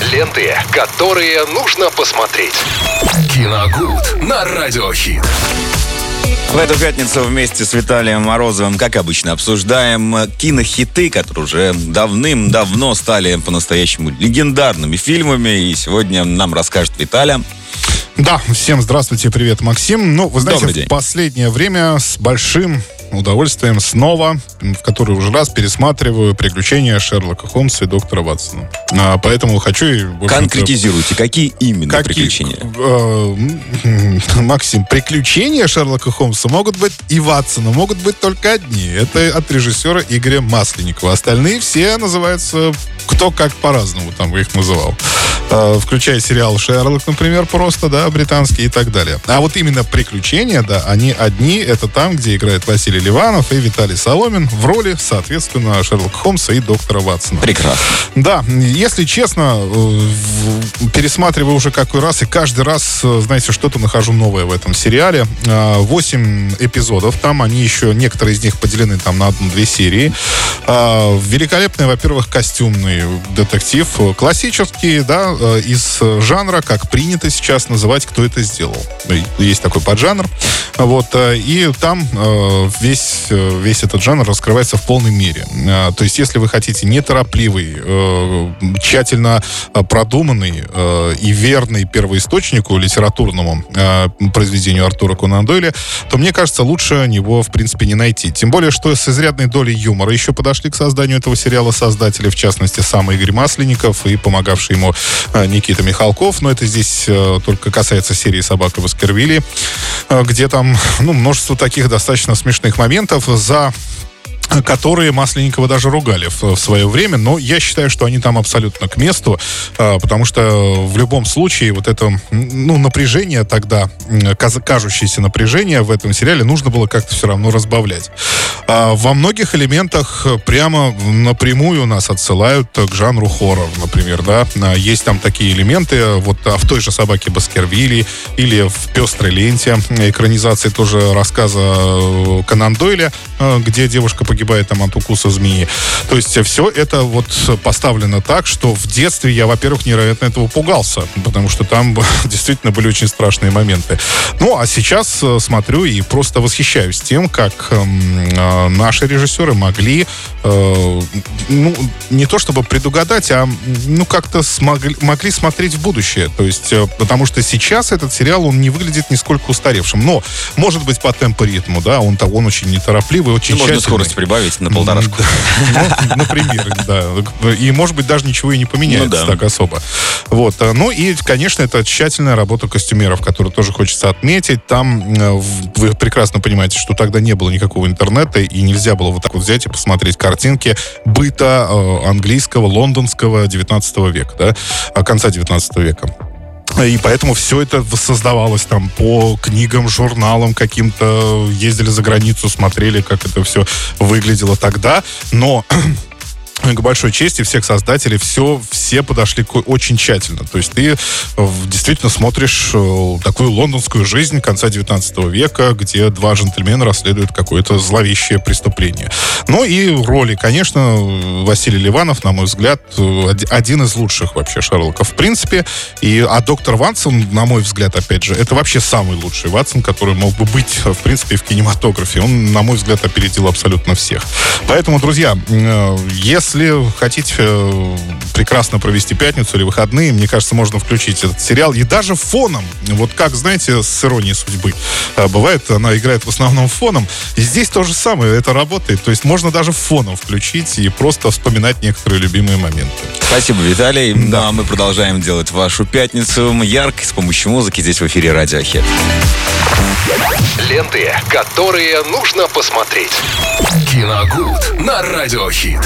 Ленты, которые нужно посмотреть. Киногуд на Радиохит. В эту пятницу вместе с Виталием Морозовым, как обычно, обсуждаем кинохиты, которые уже давным-давно стали по-настоящему легендарными фильмами. И сегодня нам расскажет Виталия. Да, всем здравствуйте, привет, Максим. Ну, вы знаете, в последнее время с большим удовольствием снова, в который уже раз пересматриваю приключения Шерлока Холмса и доктора Ватсона. А, поэтому хочу... И, Конкретизируйте, какие именно какие, приключения? Э, Максим, приключения Шерлока Холмса могут быть и Ватсона, могут быть только одни. Это от режиссера Игоря Масленникова. Остальные все называются кто как по-разному там их называл. Э, включая сериал «Шерлок», например, просто, да, британский и так далее. А вот именно «Приключения», да, они одни, это там, где играет Василий Ливанов и Виталий Соломин в роли, соответственно, Шерлока Холмса и доктора Ватсона. Прекрасно. Да, если честно, э, пересматриваю уже какой раз, и каждый раз, э, знаете, что-то нахожу новое в этом сериале. Восемь эпизодов, там они еще, некоторые из них поделены там на одну-две серии. Великолепные, во-первых, костюмный детектив, классический, да, Э, из жанра, как принято сейчас называть, кто это сделал. Есть такой поджанр. Вот, э, и там э, весь, весь этот жанр раскрывается в полной мере. То есть, если вы хотите неторопливый, тщательно продуманный и верный первоисточнику литературному произведению Артура Конан Дойля, то, мне кажется, лучше него, в принципе, не найти. Тем более, что с изрядной долей юмора еще подошли к созданию этого сериала создатели, в частности, сам Игорь Масленников и помогавший ему Э, Никита Михалков, но это здесь э, только касается серии «Собака Баскервилли», э, где там ну, множество таких достаточно смешных моментов. За которые Масленникова даже ругали в, в свое время, но я считаю, что они там абсолютно к месту, э, потому что в любом случае вот это ну, напряжение тогда, кажущееся напряжение в этом сериале нужно было как-то все равно разбавлять. А во многих элементах прямо напрямую нас отсылают к жанру хоррор, например, да. А есть там такие элементы, вот а в той же «Собаке Баскервилли» или в «Пестрой ленте» экранизации тоже рассказа э, Конан Дойля, э, где девушка погибает там от укуса змеи. То есть все это вот поставлено так, что в детстве я, во-первых, невероятно этого пугался, потому что там действительно были очень страшные моменты. Ну, а сейчас э, смотрю и просто восхищаюсь тем, как эм, наши режиссеры могли, э, ну, не то чтобы предугадать, а ну как-то смогли, могли смотреть в будущее. То есть, э, потому что сейчас этот сериал, он не выглядит нисколько устаревшим. Но, может быть, по темпу ритму, да, он, он очень неторопливый, очень ну, Можно скорость прибавить на полторашку. Например, да. И, может быть, даже ничего и не поменяется ну так особо. Вот. Э, ну и, конечно, это тщательная работа костюмеров, которую тоже хочется отметить. Там э, вы прекрасно понимаете, что тогда не было никакого интернета, и нельзя было вот так вот взять и посмотреть картинки быта э, английского, лондонского 19 века, да, конца 19 века. И поэтому все это воссоздавалось там по книгам, журналам каким-то. Ездили за границу, смотрели, как это все выглядело тогда. Но к большой чести всех создателей все, все подошли очень тщательно. То есть ты э, действительно смотришь э, такую лондонскую жизнь конца 19 века, где два джентльмена расследуют какое-то зловещее преступление. Ну и роли, конечно, Василий Ливанов, на мой взгляд, э, один из лучших вообще Шерлоков в принципе. И, а доктор Ватсон, на мой взгляд, опять же, это вообще самый лучший Ватсон, который мог бы быть, в принципе, в кинематографе. Он, на мой взгляд, опередил абсолютно всех. Поэтому, друзья, если если хотите э, прекрасно провести пятницу или выходные, мне кажется, можно включить этот сериал. И даже фоном, вот как, знаете, с иронией судьбы, э, бывает, она играет в основном фоном. И здесь то же самое, это работает. То есть можно даже фоном включить и просто вспоминать некоторые любимые моменты. Спасибо, Виталий. Да. Ну, а мы продолжаем делать вашу пятницу яркой с помощью музыки здесь в эфире Радио Хит. Ленты, которые нужно посмотреть. Киногуд на Радиохит.